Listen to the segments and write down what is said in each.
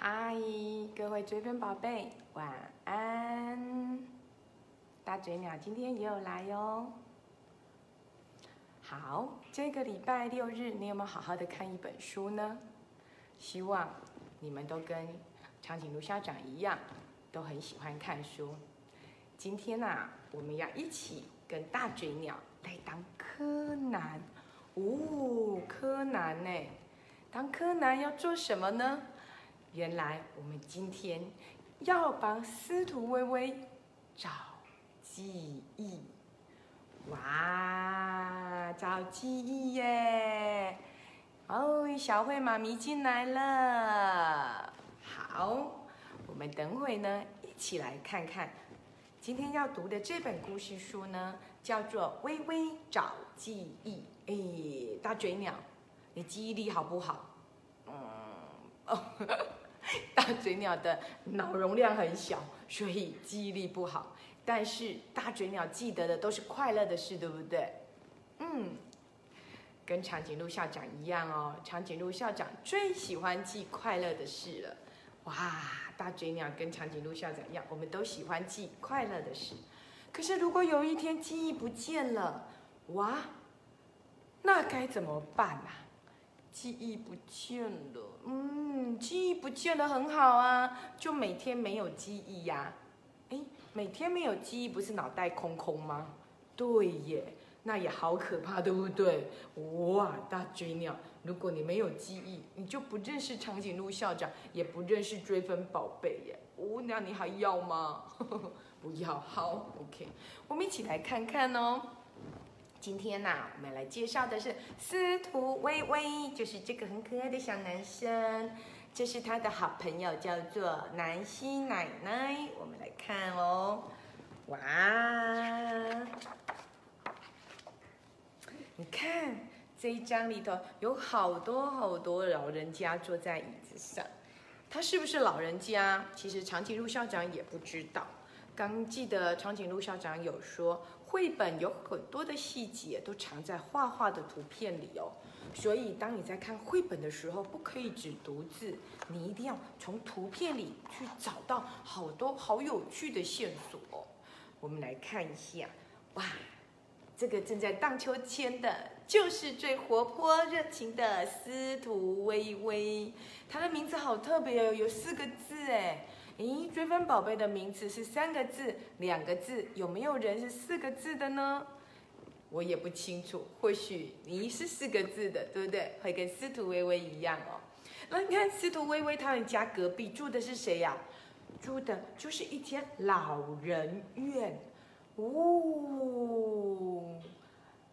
嗨，各位追分宝贝，晚安。大嘴鸟今天也有来哟。好，这个礼拜六日，你有没有好好的看一本书呢？希望你们都跟长颈鹿校长一样，都很喜欢看书。今天呐、我们要一起跟大嘴鸟来当柯南。哦，柯南呢？当柯南要做什么呢？原来我们今天要帮司徒微微找记忆。哇，找记忆耶！哦，小慧妈咪进来了。好，我们等会呢一起来看看今天要读的这本故事书呢，叫做《微微找记忆》。哎，大嘴鸟，你记忆力好不好？嗯，哦，大嘴鸟的脑容量很小，所以记忆力不好。但是大嘴鸟记得的都是快乐的事，对不对？嗯，跟长颈鹿校长一样哦。长颈鹿校长最喜欢记快乐的事了。哇，大嘴鸟跟长颈鹿校长一样，我们都喜欢记快乐的事。可是如果有一天记忆不见了，哇，那该怎么办啊？记忆不见了，嗯，记忆不见了很好啊，就每天没有记忆呀、诶，每天没有记忆，不是脑袋空空吗？对耶，那也好可怕，对不对？哇，大嘴鸟，如果你没有记忆，你就不认识长颈鹿校长，也不认识追分宝贝耶。哦，那你还要吗？不要，好，OK，我们一起来看看哦。今天呐、我们来介绍的是司徒微微，就是这个很可爱的小男生。这是他的好朋友，叫做南希奶奶。我们来看哦，哇！你看这一张里头有好多好多老人家坐在椅子上，他是不是老人家？其实长颈鹿校长也不知道。刚记得长颈鹿校长有说，绘本有很多的细节都藏在画画的图片里哦。所以当你在看绘本的时候，不可以只读字，你一定要从图片里去找到好多好有趣的线索。我们来看一下，哇，这个正在荡秋千的，就是最活泼热情的司徒微微。他的名字好特别哦，有四个字哎。咦，追分宝贝的名字是三个字、两个字，有没有人是四个字的呢？我也不清楚，或许你是四个字的，对不对？会跟司徒微微一样哦。那你看司徒微微他们家隔壁住的是谁呀、住的就是一间老人院哦。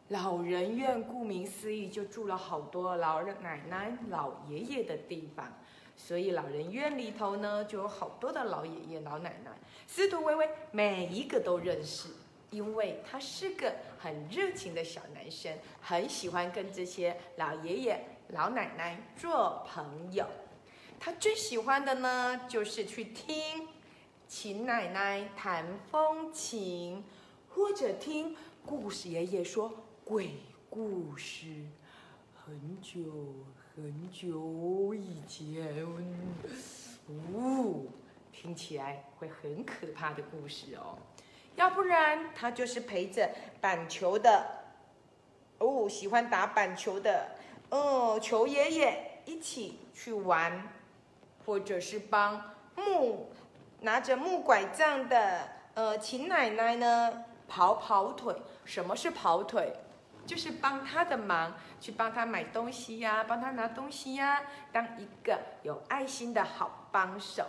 老人院顾名思义，就住了好多老奶奶、老爷爷的地方。所以老人院里头呢，就有好多的老爷爷、老奶奶。司徒微微每一个都认识，因为他是个很热情的小男生，很喜欢跟这些老爷爷、老奶奶做朋友。他最喜欢的呢，就是去听秦奶奶弹风琴，或者听故事爷爷说鬼故事。很久很久以前，哦，听起来会很可怕的故事哦。要不然他就是陪着板球的，哦，喜欢打板球的，哦，球爷爷一起去玩，或者是帮木拿着木拐杖的，呃，秦奶奶呢跑跑腿。什么是跑腿？就是帮他的忙，去帮他买东西呀、帮他拿东西呀、当一个有爱心的好帮手。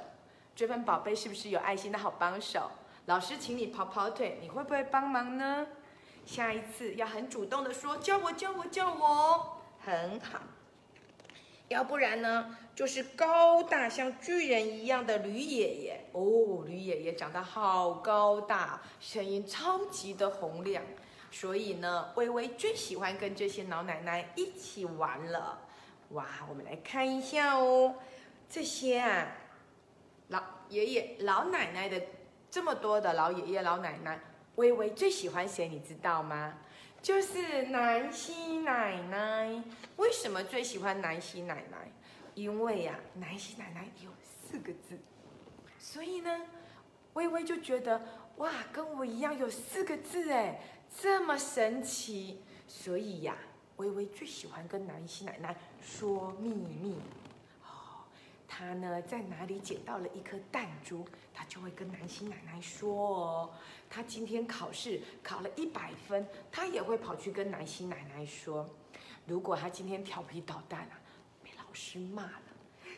追问宝贝是不是有爱心的好帮手？老师请你跑跑腿，你会不会帮忙呢？下一次要很主动的说教我教我教我，很好。要不然呢，就是高大像巨人一样的驴爷爷哦，驴爷爷长得好高大，声音超级的洪亮。所以呢，微微最喜欢跟这些老奶奶一起玩了。哇，我们来看一下哦，这些啊，老爷爷、老奶奶的这么多的老爷爷、老奶奶，微微最喜欢谁？你知道吗？就是南希奶奶。为什么最喜欢南希奶奶？因为呀，南希奶奶有四个字，所以呢，微微就觉得哇，跟我一样有四个字哎，这么神奇。所以呀，微微最喜欢跟南希奶奶说秘密。哦，她呢在哪里捡到了一颗弹珠，她就会跟南希奶奶说哦。她今天考试考了一百分，她也会跑去跟南希奶奶说。如果她今天调皮捣蛋啊。被老师骂了，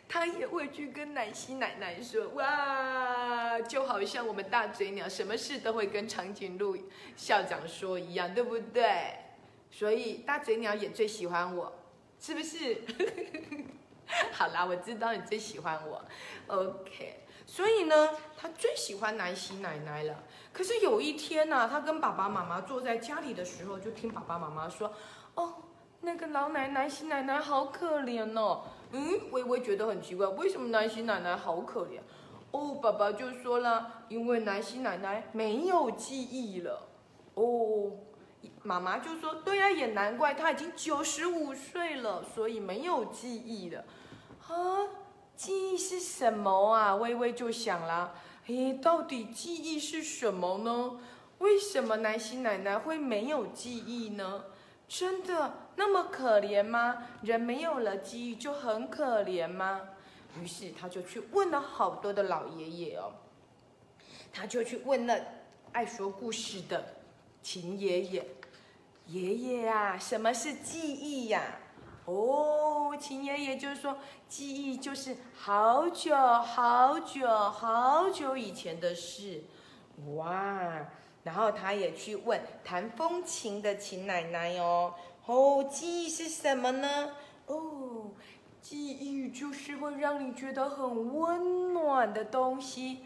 他也会去跟奶昔奶奶说哇，就好像我们大嘴鸟什么事都会跟长颈鹿校长说一样，对不对？所以大嘴鸟也最喜欢我，是不是？好啦，我知道你最喜欢我，OK。所以呢，他最喜欢奶昔奶奶了。可是有一天呢，他跟爸爸妈妈坐在家里的时候，就听爸爸妈妈说，哦。那个老奶奶、西奶奶好可怜哦。嗯，微微觉得很奇怪，为什么南希奶奶好可怜？哦，爸爸就说了，因为南希奶奶没有记忆了。哦，妈妈就说，对呀，也难怪，她已经九十五岁了，所以没有记忆了。啊，记忆是什么啊？微微就想了，诶，到底记忆是什么呢？为什么南希奶奶会没有记忆呢？真的？那么可怜吗？人没有了记忆就很可怜吗？于是他就去问了好多的老爷爷哦，他就去问了爱说故事的秦爷爷，爷爷啊，什么是记忆呀？哦，秦爷爷就说，记忆就是好久好久好久以前的事，哇！然后他也去问弹风琴的秦奶奶哦。哦，记忆是什么呢？哦，记忆就是会让你觉得很温暖的东西。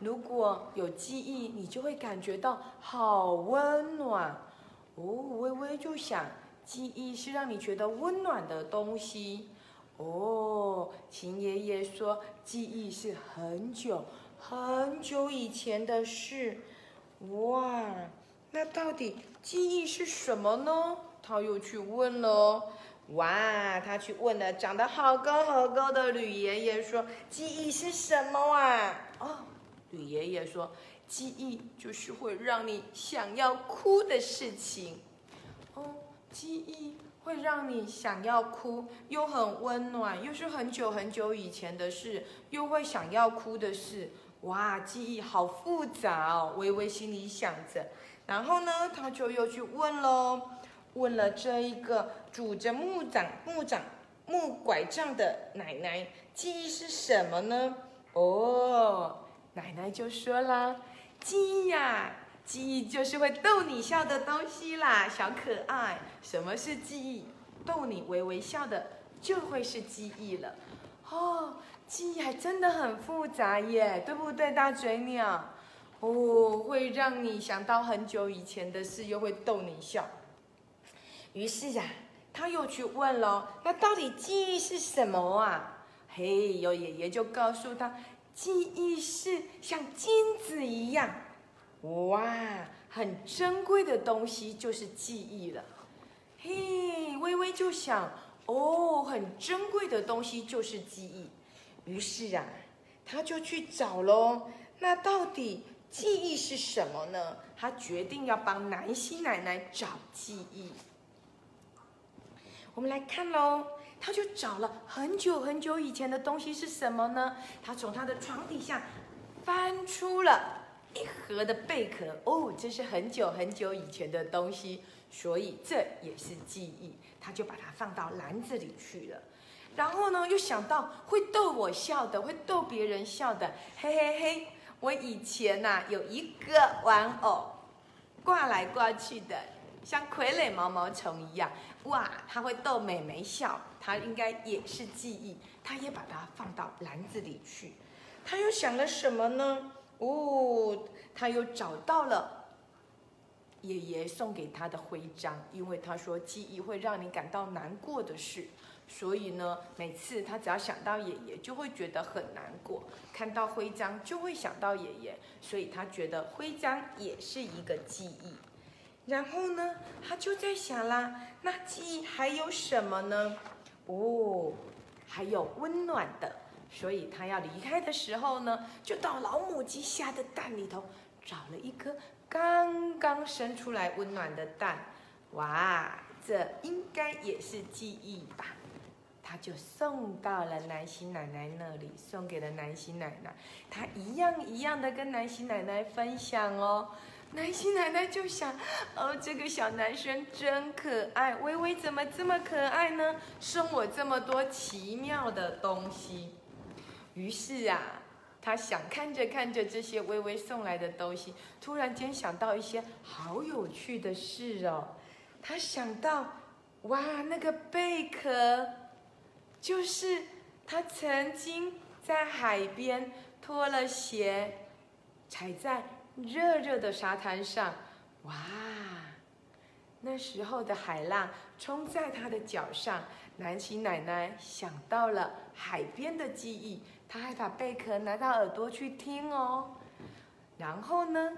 如果有记忆，你就会感觉到好温暖。哦，微微就想，记忆是让你觉得温暖的东西。哦，秦爷爷说，记忆是很久很久以前的事。哇，那到底记忆是什么呢？他又去问了，哇！他去问了长得好高好高的吕爷爷，说：“记忆是什么啊？”哦，吕爷爷说：“记忆就是会让你想要哭的事情。”哦，记忆会让你想要哭，又很温暖，又是很久很久以前的事，又会想要哭的事。哇，记忆好复杂哦！微微心里想着，然后呢，他就又去问喽。问了这一个拄着木掌、木掌、木拐杖的奶奶，记忆是什么呢？哦，奶奶就说啦，记忆呀，记忆就是会逗你笑的东西啦，小可爱。什么是记忆？逗你微微笑的就会是记忆了。哦，记忆还真的很复杂耶，对不对，大嘴鸟？哦，会让你想到很久以前的事，又会逗你笑。于是呀，他又去问了，那到底记忆是什么啊？嘿，有爷爷就告诉他，记忆是像金子一样，哇，很珍贵的东西就是记忆了。嘿，微微就想，哦，很珍贵的东西就是记忆。于是啊，他就去找喽。那到底记忆是什么呢？他决定要帮南希奶奶找记忆。我们来看喽，他就找了很久很久以前的东西是什么呢？他从他的床底下翻出了一盒的贝壳，哦，这是很久很久以前的东西，所以这也是记忆。他就把它放到篮子里去了。然后呢，又想到会逗我笑的，会逗别人笑的，嘿嘿嘿，我以前呐有一个玩偶，挂来挂去的。像傀儡毛毛虫一样，哇，它会逗美眉笑，它应该也是记忆，他也把它放到篮子里去。他又想了什么呢？哦，他又找到了爷爷送给他的徽章，因为他说记忆会让你感到难过的事，所以呢，每次他只要想到爷爷，就会觉得很难过；看到徽章就会想到爷爷，所以他觉得徽章也是一个记忆。然后呢，他就在想啦，那记忆还有什么呢？哦，还有温暖的。所以他要离开的时候呢，就到老母鸡下的蛋里头找了一颗刚刚生出来温暖的蛋。哇，这应该也是记忆吧？他就送到了南希奶奶那里，送给了南希奶奶。他一样一样的跟南希奶奶分享哦。南希奶奶就想，哦，这个小男生真可爱，微微怎么这么可爱呢？送我这么多奇妙的东西。于是啊，他想看着看着这些微微送来的东西，突然间想到一些好有趣的事哦。他想到，哇，那个贝壳，就是他曾经在海边脱了鞋，踩在热热的沙滩上，哇，那时候的海浪冲在他的脚上。南希奶奶想到了海边的记忆。他还把贝壳拿到耳朵去听哦，然后呢，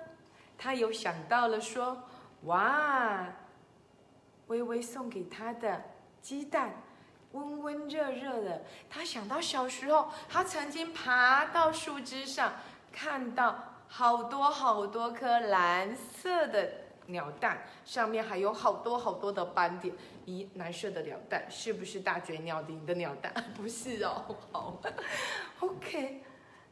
他又想到了说：“哇，微微送给他的鸡蛋，温温热热的。”他想到小时候，他曾经爬到树枝上，看到好多好多颗蓝色的鸟蛋，上面还有好多好多的斑点。咦，蓝色的鸟蛋是不是大嘴鸟的的鸟蛋？不是哦，好。OK，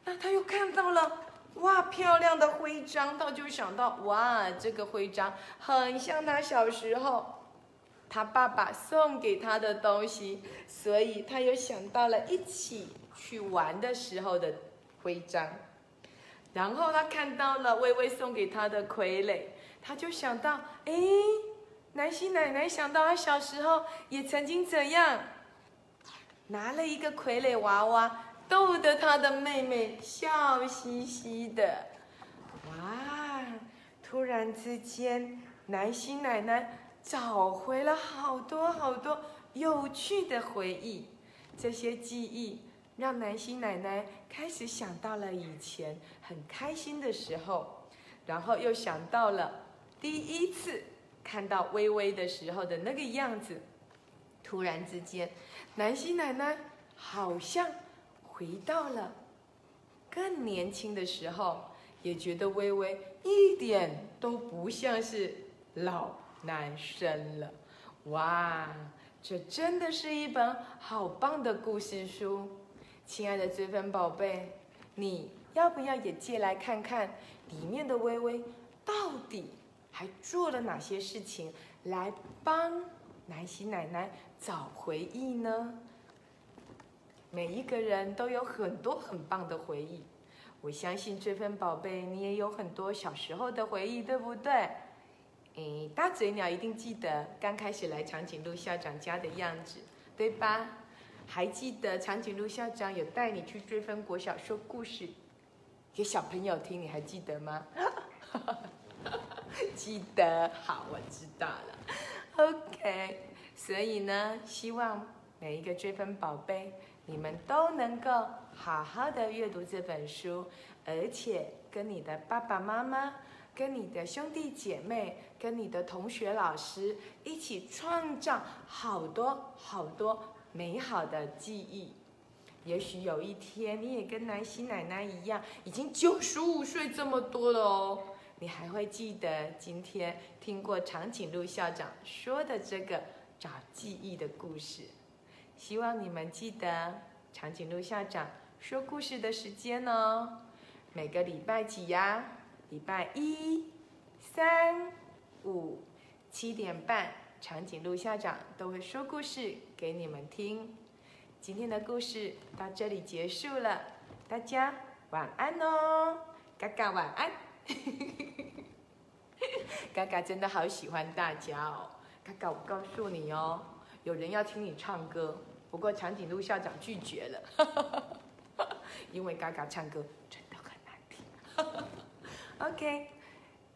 那他又看到了哇，漂亮的徽章，他就想到哇，这个徽章很像他小时候他爸爸送给他的东西，所以他又想到了一起去玩的时候的徽章。然后他看到了微微送给他的傀儡，他就想到，哎，南希奶奶想到他小时候也曾经怎样，拿了一个傀儡娃娃。逗得他的妹妹笑嘻嘻的，哇！突然之间，南希奶奶找回了好多好多有趣的回忆。这些记忆让南希奶奶开始想到了以前很开心的时候，然后又想到了第一次看到微微的时候的那个样子。突然之间，南希奶奶好像。回到了更年轻的时候，也觉得微微一点都不像是老男生了。哇，这真的是一本好棒的故事书！亲爱的追分宝贝，你要不要也借来看看里面的微微到底还做了哪些事情来帮南希奶奶找回忆呢？每一个人都有很多很棒的回忆，我相信追分宝贝，你也有很多小时候的回忆，对不对？诶，大嘴鸟一定记得刚开始来长颈鹿校长家的样子，对吧？还记得长颈鹿校长有带你去追分国小说故事给小朋友听，你还记得吗？记得，好，我知道了。OK，所以呢，希望每一个追分宝贝。你们都能够好好的阅读这本书，而且跟你的爸爸妈妈、跟你的兄弟姐妹、跟你的同学老师一起创造好多好多美好的记忆。也许有一天你也跟南希奶奶一样，已经九十五岁这么多了哦，你还会记得今天听过长颈鹿校长说的这个找记忆的故事。希望你们记得长颈鹿校长说故事的时间哦，每个礼拜几呀？礼拜一、三、五、七点半，长颈鹿校长都会说故事给你们听。今天的故事到这里结束了，大家晚安哦，嘎嘎晚安。嘎嘎真的好喜欢大家哦，嘎嘎我告诉你哦。有人要听你唱歌，不过长颈鹿校长拒绝了，因为嘎嘎唱歌真的很难听。OK，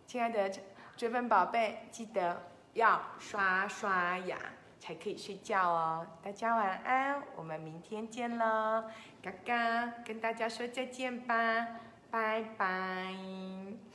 亲爱的追分宝贝，记得要刷刷牙才可以睡觉哦。大家晚安，我们明天见喽！嘎嘎跟大家说再见吧，拜拜。